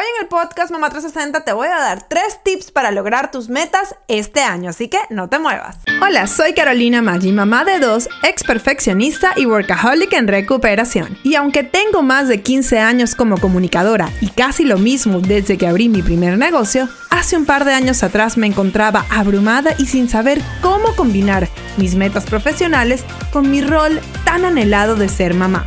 Hoy en el podcast Mamá 360 te voy a dar tres tips para lograr tus metas este año, así que no te muevas. Hola, soy Carolina Maggi, mamá de dos, ex perfeccionista y workaholic en recuperación. Y aunque tengo más de 15 años como comunicadora y casi lo mismo desde que abrí mi primer negocio, hace un par de años atrás me encontraba abrumada y sin saber cómo combinar mis metas profesionales con mi rol tan anhelado de ser mamá.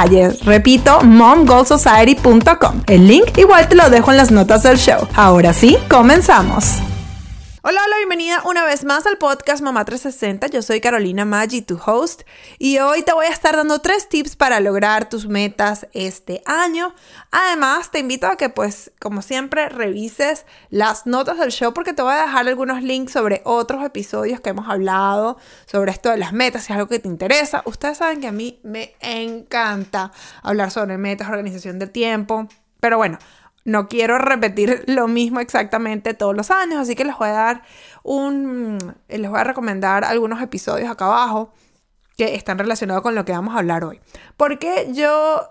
Repito, momgoalsociety.com. El link igual te lo dejo en las notas del show. Ahora sí, comenzamos. Hola, hola, bienvenida una vez más al podcast Mamá 360. Yo soy Carolina Maggi, tu host, y hoy te voy a estar dando tres tips para lograr tus metas este año. Además, te invito a que, pues, como siempre, revises las notas del show porque te voy a dejar algunos links sobre otros episodios que hemos hablado sobre esto de las metas, si es algo que te interesa. Ustedes saben que a mí me encanta hablar sobre metas, organización del tiempo, pero bueno no quiero repetir lo mismo exactamente todos los años, así que les voy a dar un, les voy a recomendar algunos episodios acá abajo que están relacionados con lo que vamos a hablar hoy. Porque yo,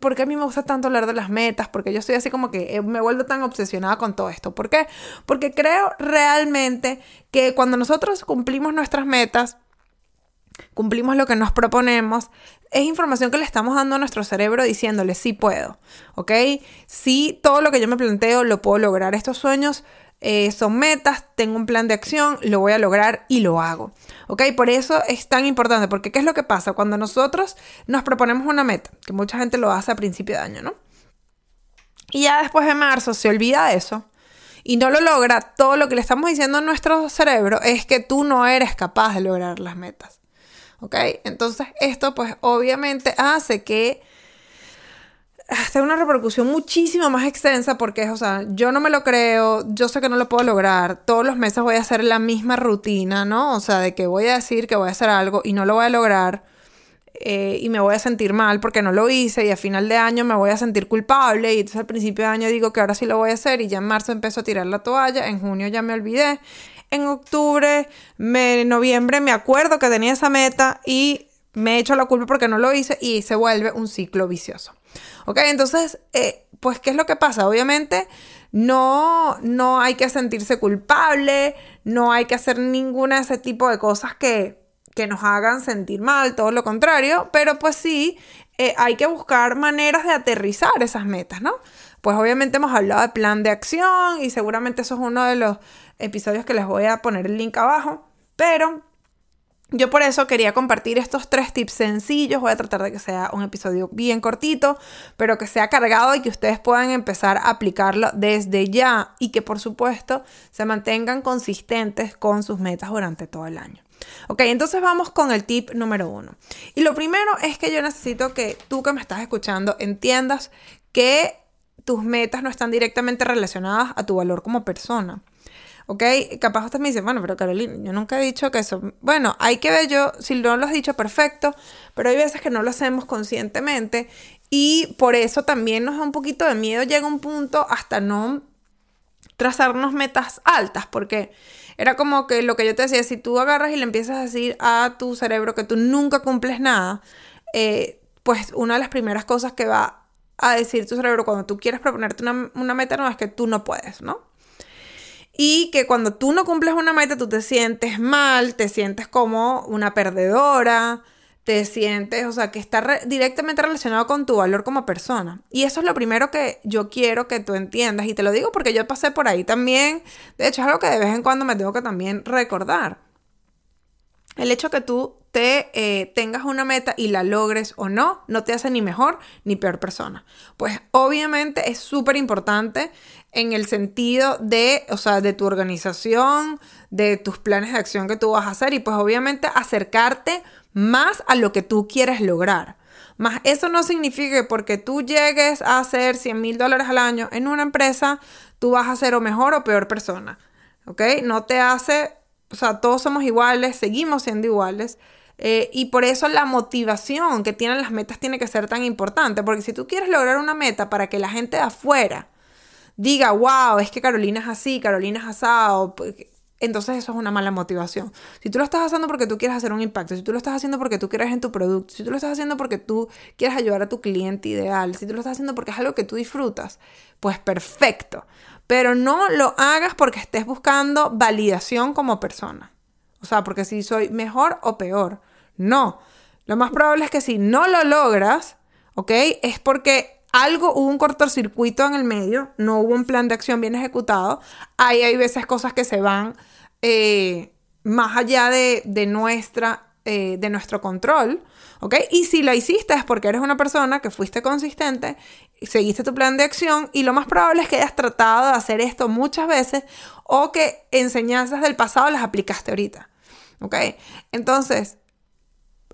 porque a mí me gusta tanto hablar de las metas, porque yo estoy así como que eh, me vuelvo tan obsesionada con todo esto. ¿Por qué? Porque creo realmente que cuando nosotros cumplimos nuestras metas, cumplimos lo que nos proponemos, es información que le estamos dando a nuestro cerebro diciéndole, sí puedo, ¿ok? Sí, todo lo que yo me planteo lo puedo lograr. Estos sueños eh, son metas, tengo un plan de acción, lo voy a lograr y lo hago, ¿ok? Por eso es tan importante, porque ¿qué es lo que pasa? Cuando nosotros nos proponemos una meta, que mucha gente lo hace a principio de año, ¿no? Y ya después de marzo se olvida de eso y no lo logra, todo lo que le estamos diciendo a nuestro cerebro es que tú no eres capaz de lograr las metas. ¿Ok? Entonces esto pues obviamente hace que tenga una repercusión muchísimo más extensa porque, o sea, yo no me lo creo, yo sé que no lo puedo lograr, todos los meses voy a hacer la misma rutina, ¿no? O sea, de que voy a decir que voy a hacer algo y no lo voy a lograr. Eh, y me voy a sentir mal porque no lo hice y a final de año me voy a sentir culpable y entonces al principio de año digo que ahora sí lo voy a hacer y ya en marzo empezó a tirar la toalla, en junio ya me olvidé en octubre, en noviembre me acuerdo que tenía esa meta y me echo la culpa porque no lo hice y se vuelve un ciclo vicioso. ¿Ok? Entonces, eh, pues, ¿qué es lo que pasa? Obviamente, no, no hay que sentirse culpable, no hay que hacer ninguna de ese tipo de cosas que, que nos hagan sentir mal, todo lo contrario, pero pues sí, eh, hay que buscar maneras de aterrizar esas metas, ¿no? Pues obviamente hemos hablado de plan de acción y seguramente eso es uno de los episodios que les voy a poner el link abajo, pero yo por eso quería compartir estos tres tips sencillos. Voy a tratar de que sea un episodio bien cortito, pero que sea cargado y que ustedes puedan empezar a aplicarlo desde ya y que por supuesto se mantengan consistentes con sus metas durante todo el año. Ok, entonces vamos con el tip número uno. Y lo primero es que yo necesito que tú que me estás escuchando entiendas que tus metas no están directamente relacionadas a tu valor como persona. ¿ok? Capaz usted me dice, bueno, pero Carolina, yo nunca he dicho que eso. Bueno, hay que ver yo, si no lo has dicho, perfecto, pero hay veces que no lo hacemos conscientemente y por eso también nos da un poquito de miedo, llega un punto hasta no trazarnos metas altas, porque era como que lo que yo te decía, si tú agarras y le empiezas a decir a tu cerebro que tú nunca cumples nada, eh, pues una de las primeras cosas que va a decir tu cerebro cuando tú quieres proponerte una, meta no es que tú no puedes, ¿no? Y que cuando tú no cumples una meta, tú te sientes mal, te sientes como una perdedora, te sientes, o sea, que está directamente relacionado con tu valor como persona. Y eso es lo primero que yo quiero que tú entiendas. Y te lo digo porque yo pasé por ahí también. De hecho, es algo que de vez en cuando me tengo que también recordar. El hecho que tú te eh, tengas una meta y la logres o no, no te hace ni mejor ni peor persona. Pues obviamente es súper importante en el sentido de, o sea, de tu organización, de tus planes de acción que tú vas a hacer y pues obviamente acercarte más a lo que tú quieres lograr. Más eso no significa que porque tú llegues a hacer 100 mil dólares al año en una empresa, tú vas a ser o mejor o peor persona. ¿Ok? No te hace, o sea, todos somos iguales, seguimos siendo iguales. Eh, y por eso la motivación que tienen las metas tiene que ser tan importante. Porque si tú quieres lograr una meta para que la gente de afuera diga, wow, es que Carolina es así, Carolina es asado, entonces eso es una mala motivación. Si tú lo estás haciendo porque tú quieres hacer un impacto, si tú lo estás haciendo porque tú quieres en tu producto, si tú lo estás haciendo porque tú quieres ayudar a tu cliente ideal, si tú lo estás haciendo porque es algo que tú disfrutas, pues perfecto. Pero no lo hagas porque estés buscando validación como persona. O sea, porque si soy mejor o peor. No. Lo más probable es que si no lo logras, ¿ok? Es porque algo, hubo un cortocircuito en el medio, no hubo un plan de acción bien ejecutado. Ahí hay veces cosas que se van eh, más allá de, nuestra, eh, de nuestro control, ¿ok? Y si la hiciste es porque eres una persona que fuiste consistente, seguiste tu plan de acción y lo más probable es que hayas tratado de hacer esto muchas veces o que enseñanzas del pasado las aplicaste ahorita, ¿ok? Entonces,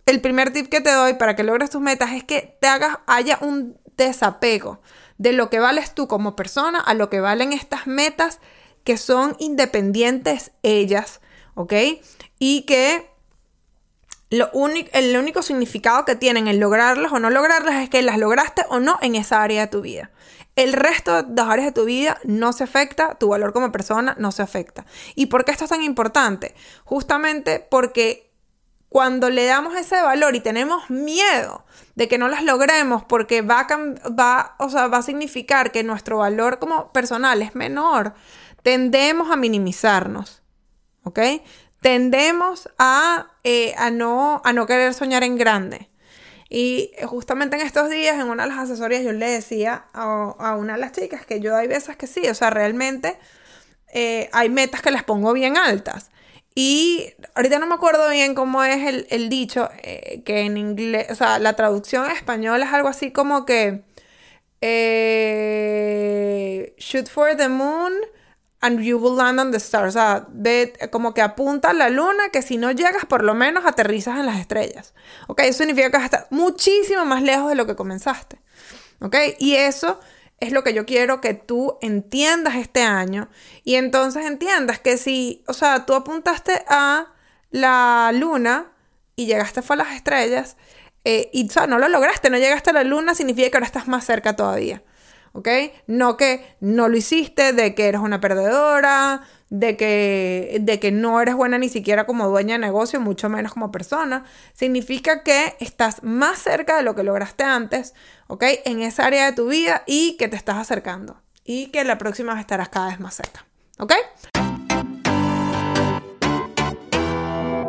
el primer tip que te doy para que logres tus metas es que te hagas, haya un desapego de lo que vales tú como persona a lo que valen estas metas que son independientes ellas, ¿ok? Y que lo el único significado que tienen el lograrlas o no lograrlas es que las lograste o no en esa área de tu vida. El resto de las áreas de tu vida no se afecta, tu valor como persona no se afecta. ¿Y por qué esto es tan importante? Justamente porque cuando le damos ese valor y tenemos miedo de que no las logremos porque va a, va, o sea, va a significar que nuestro valor como personal es menor, tendemos a minimizarnos, ¿ok? Tendemos a, eh, a, no, a no querer soñar en grande. Y justamente en estos días, en una de las asesorías, yo le decía a, una de las chicas que yo hay veces que sí, o sea, realmente eh, hay metas que las pongo bien altas. Y ahorita no me acuerdo bien cómo es el, dicho, eh, que en inglés, o sea, la traducción en español es algo así como que shoot for the moon, and you will land on the stars. O sea, como que apunta a la luna que si no llegas, por lo menos aterrizas en las estrellas. ¿Ok? Eso significa que estar muchísimo más lejos de lo que comenzaste. ¿Ok? Y eso es lo que yo quiero que tú entiendas este año. Y entonces entiendas que si, o sea, tú apuntaste a la luna y llegaste a las estrellas, eh, y o sea, no lo lograste, no llegaste a la luna, significa que ahora estás más cerca todavía. ¿Ok? No que no lo hiciste, de que eres una perdedora, de que, de que no eres buena ni siquiera como dueña de negocio, mucho menos como persona. Significa que estás más cerca de lo que lograste antes, ¿ok? En esa área de tu vida y que te estás acercando. Y que la próxima estarás cada vez más cerca, ¿ok?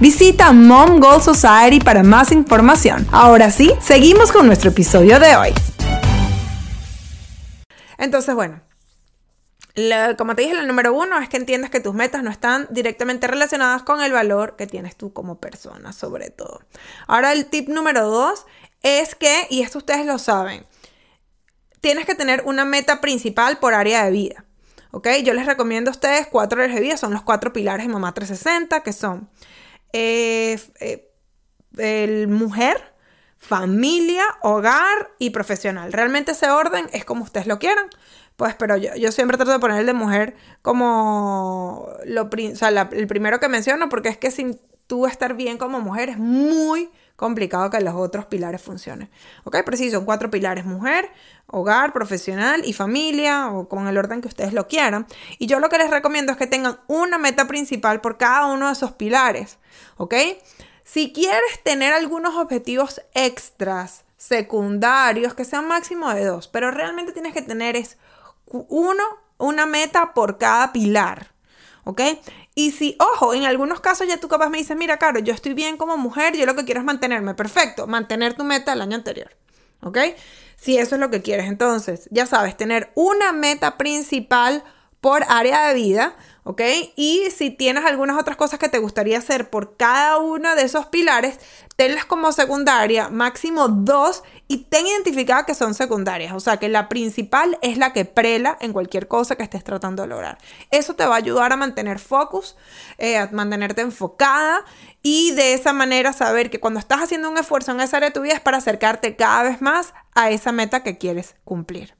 Visita Mom Goal Society para más información. Ahora sí, seguimos con nuestro episodio de hoy. Entonces, bueno, como te dije, el número uno es que entiendas que tus metas no están directamente relacionadas con el valor que tienes tú como persona, sobre todo. Ahora, el tip número dos es que, y esto ustedes lo saben, tienes que tener una meta principal por área de vida. ¿ok? Yo les recomiendo a ustedes cuatro áreas de vida, son los cuatro pilares de Mamá 360, que son eh, el mujer, familia, hogar y profesional. Realmente ese orden es como ustedes lo quieran. Pues, pero yo, yo siempre trato de poner el de mujer como lo, el primero que menciono, porque es que sin tú estar bien como mujer es muy complicado que los otros pilares funcionen. ¿Ok? Pero cuatro pilares, mujer, hogar, profesional y familia, o con el orden que ustedes lo quieran. Y yo lo que les recomiendo es que tengan una meta principal por cada uno de esos pilares. ¿Ok? Si quieres tener algunos objetivos extras, secundarios, que sean máximo de dos, pero realmente tienes que tener es uno, una meta por cada pilar. ¿Ok? Y si, ojo, en algunos casos ya tú capaz me dices, mira, Caro, yo estoy bien como mujer, yo lo que quiero es mantenerme. Perfecto, mantener tu meta del año anterior. ¿Ok? Si eso es lo que quieres, entonces, ya sabes, tener una meta principal por área de vida, ¿ok? Y si tienes algunas otras cosas que te gustaría hacer por cada uno de esos pilares, tenlas como secundaria, máximo dos, y ten identificada que son secundarias. O sea, que la principal es la que prela en cualquier cosa que estés tratando de lograr. Eso te va a ayudar a mantener focus, eh, a mantenerte enfocada y de esa manera saber que cuando estás haciendo un esfuerzo en esa área de tu vida es para acercarte cada vez más a esa meta que quieres cumplir.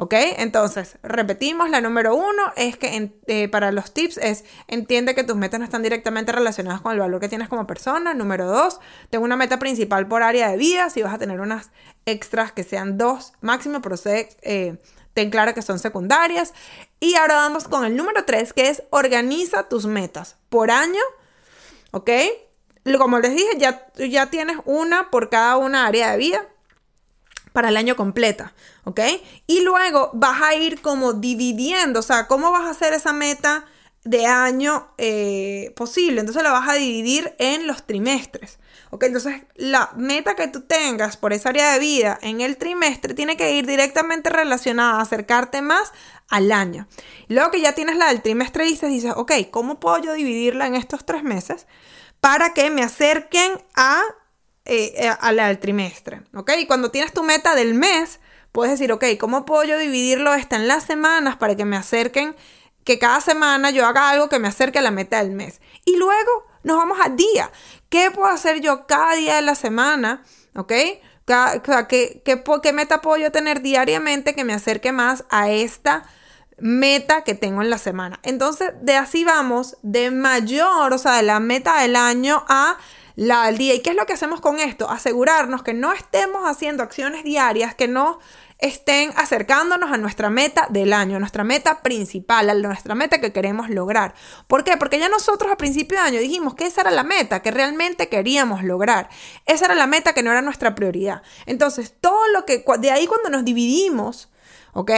¿Ok? Entonces, repetimos, la número uno es que eh, para los tips es entiende que tus metas no están directamente relacionadas con el valor que tienes como persona. Número dos, tengo una meta principal por área de vida. Si vas a tener unas extras que sean dos máximo, pero eh, ten claro que son secundarias. Y ahora vamos con el número tres, que es organiza tus metas por año. ¿Ok? Como les dije, ya, ya tienes una por cada una área de vida para el año completa, ¿ok? Y luego vas a ir como dividiendo, o sea, ¿cómo vas a hacer esa meta de año eh, posible? Entonces la vas a dividir en los trimestres, ¿ok? Entonces la meta que tú tengas por esa área de vida en el trimestre tiene que ir directamente relacionada a acercarte más al año. Luego que ya tienes la del trimestre, dices, dices, ok, ¿cómo puedo yo dividirla en estos tres meses para que me acerquen a eh, a la del trimestre, ¿ok? Y cuando tienes tu meta del mes, puedes decir, ok, ¿cómo puedo yo dividirlo esta en las semanas para que me acerquen, que cada semana yo haga algo que me acerque a la meta del mes? Y luego nos vamos al día. ¿Qué puedo hacer yo cada día de la semana? ¿Ok? ¿Qué, qué, qué meta puedo yo tener diariamente que me acerque más a esta meta que tengo en la semana? Entonces, de así vamos, de mayor, o sea, de la meta del año a la al día. ¿Y qué es lo que hacemos con esto? Asegurarnos que no estemos haciendo acciones diarias que no estén acercándonos a nuestra meta del año, a nuestra meta principal, a nuestra meta que queremos lograr. ¿Por qué? Porque ya nosotros a principio de año dijimos que esa era la meta que realmente queríamos lograr. Esa era la meta que no era nuestra prioridad. Entonces, todo lo que, de ahí cuando nos dividimos, ¿ok?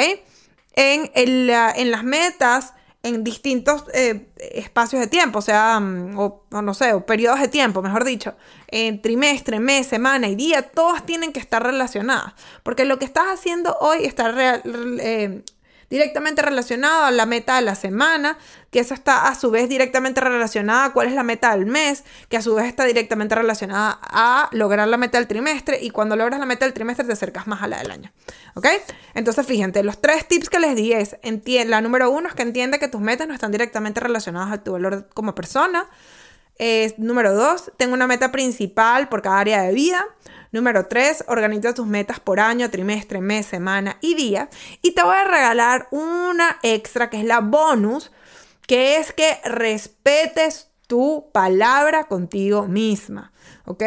En, en las metas en distintos eh, espacios de tiempo, o sea, mm, o, no sé, o periodos de tiempo, mejor dicho, en trimestre, mes, semana y día, todas tienen que estar relacionadas, porque lo que estás haciendo hoy está eh, directamente relacionado a la meta de la semana, que eso está a su vez directamente relacionada a cuál es la meta del mes, que a su vez está directamente relacionada a lograr la meta del trimestre y cuando logras la meta del trimestre te acercas más a la del año. ¿Ok? Entonces fíjense, los tres tips que les di es, la número uno es que entiende que tus metas no están directamente relacionadas a tu valor como persona. número dos, tengo una meta principal por cada área de vida. Número 3, organiza tus metas por año, trimestre, mes, semana y día. Y te voy a regalar una extra que es la bonus, que es que respetes tu palabra contigo misma. ¿Ok?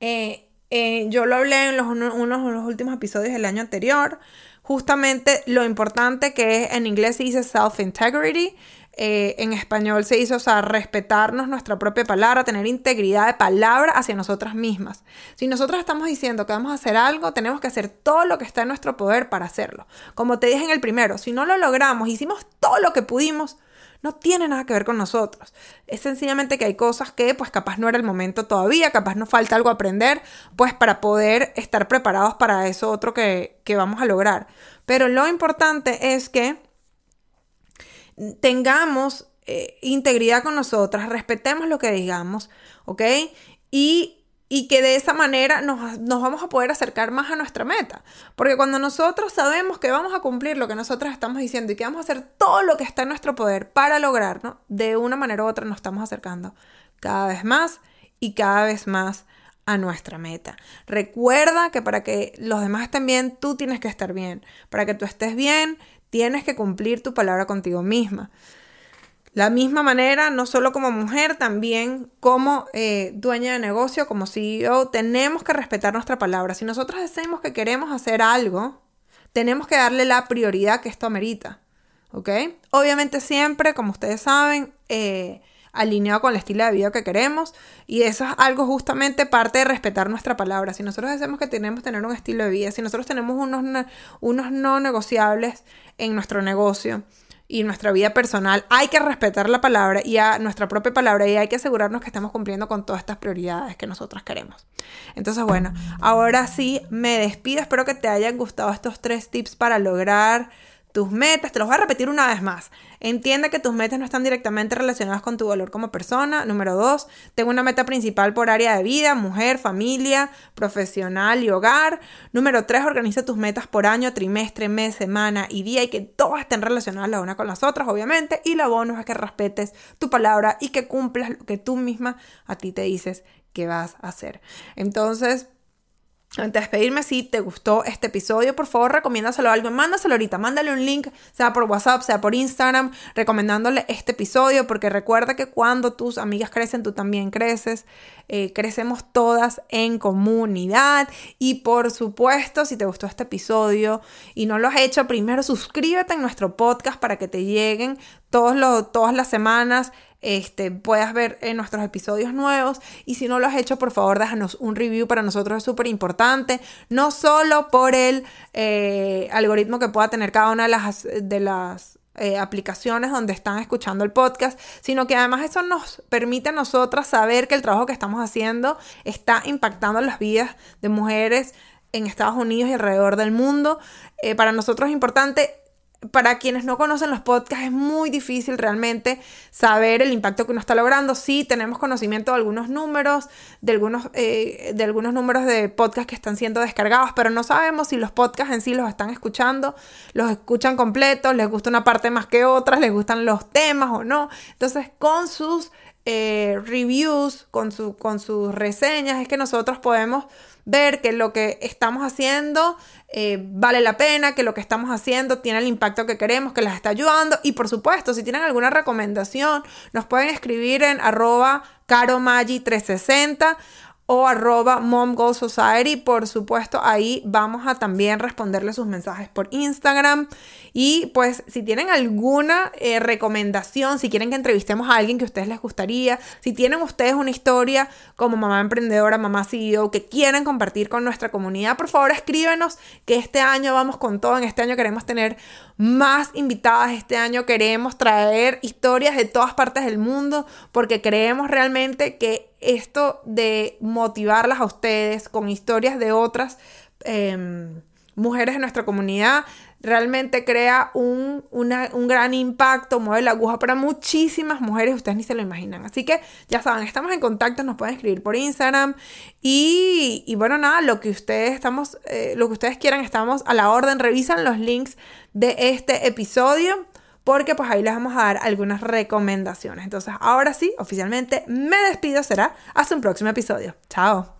Eh, eh, yo lo hablé en los, unos de los últimos episodios del año anterior. Justamente lo importante que es, en inglés se dice self-integrity, eh, en español se hizo, o sea, respetarnos nuestra propia palabra, tener integridad de palabra hacia nosotras mismas. Si nosotros estamos diciendo que vamos a hacer algo, tenemos que hacer todo lo que está en nuestro poder para hacerlo. Como te dije en el primero, si no lo logramos, hicimos todo lo que pudimos, no tiene nada que ver con nosotros. Es sencillamente que hay cosas que pues capaz no era el momento todavía, capaz nos falta algo aprender, pues para poder estar preparados para eso otro que, que vamos a lograr. Pero lo importante es que tengamos eh, integridad con nosotras, respetemos lo que digamos, ¿ok? Y, y, que de esa manera nos, nos, vamos a poder acercar más a nuestra meta. Porque cuando nosotros sabemos que vamos a cumplir lo que nosotros estamos diciendo y que vamos a hacer todo lo que está en nuestro poder para lograrlo, de una manera u otra nos estamos acercando cada vez más y cada vez más a nuestra meta. Recuerda que para que los demás estén bien, tú tienes que estar bien. Para que tú estés bien, tienes que cumplir tu palabra contigo misma. La misma manera, no solo como mujer, también como eh, dueña de negocio, como CEO, tenemos que respetar nuestra palabra. Si nosotros decimos que queremos hacer algo, tenemos que darle la prioridad que esto amerita. ¿Ok? Obviamente siempre, como ustedes saben, eh, alineado con el estilo de vida que queremos. Y eso es algo justamente parte de respetar nuestra palabra. Si nosotros decimos que tenemos que tener un estilo de vida, si nosotros tenemos unos, unos no negociables en nuestro negocio, y nuestra vida personal, hay que respetar la palabra y a nuestra propia palabra y hay que asegurarnos que estamos cumpliendo con todas estas prioridades que nosotros queremos. Entonces, bueno, ahora sí me despido. Espero que te hayan gustado estos tres tips para lograr tus metas, te los voy a repetir una vez más. Entiende que tus metas no están directamente relacionadas con tu valor como persona. Número dos, tengo una meta principal por área de vida, mujer, familia, profesional y hogar. Número tres, organiza tus metas por año, trimestre, mes, semana y día y que todas estén relacionadas la una con las otras, obviamente. Y la bonus es que respetes tu palabra y que cumplas lo que tú misma a ti te dices que vas a hacer. Entonces, antes de despedirme, si te gustó este episodio, por favor, recomiéndaselo a alguien. Mándaselo ahorita, mándale un link, sea por WhatsApp, sea por Instagram, recomendándole este episodio, porque recuerda que cuando tus amigas crecen, tú también creces. Eh, crecemos todas en comunidad. Y por supuesto, si te gustó este episodio y no lo has hecho, primero suscríbete en nuestro podcast para que te lleguen todos los, todas las semanas este, puedas ver en nuestros episodios nuevos. Y si no lo has hecho, por favor, déjanos un review. Para nosotros es súper importante. No solo por el eh, algoritmo que pueda tener cada una de las, de las eh, aplicaciones donde están escuchando el podcast, sino que además eso nos permite a nosotras saber que el trabajo que estamos haciendo está impactando las vidas de mujeres en Estados Unidos y alrededor del mundo. Eh, para nosotros es importante para quienes no conocen los podcasts es muy difícil realmente saber el impacto que uno está logrando. Sí, tenemos conocimiento de algunos números, de algunos, eh, de algunos números de podcasts que están siendo descargados, pero no sabemos si los podcasts en sí los están escuchando, los escuchan completos, les gusta una parte más que otras, les gustan los temas o no. Entonces, con sus eh, reviews, con, su, con sus reseñas, es que nosotros podemos ver que lo que estamos haciendo eh, vale la pena, que lo que estamos haciendo tiene el impacto que queremos, que las está ayudando. Y por supuesto, si tienen alguna recomendación, nos pueden escribir en arroba caromagi360 o arroba Mom Society. Por supuesto, ahí vamos a también responderle sus mensajes por Instagram. Y pues si tienen alguna eh, recomendación, si quieren que entrevistemos a alguien que a ustedes les gustaría, si tienen ustedes una historia como mamá emprendedora, mamá CEO, que quieren compartir con nuestra comunidad, por favor escríbenos que este año vamos con todo. En este año queremos tener más invitadas. Este año queremos traer historias de todas partes del mundo porque creemos realmente que esto de motivarlas a ustedes con historias de otras em, mujeres de nuestra comunidad realmente crea un, gran impacto, mueve la aguja para muchísimas mujeres, ustedes ni se lo imaginan. Así que ya saben, estamos en contacto, nos pueden escribir por Instagram y, bueno, nada, lo que ustedes estamos, eh, lo que ustedes quieran, estamos a la orden, revisan los links de este episodio porque pues ahí les vamos a dar algunas recomendaciones. Entonces, ahora sí, oficialmente me despido, será hasta un próximo episodio. Chao.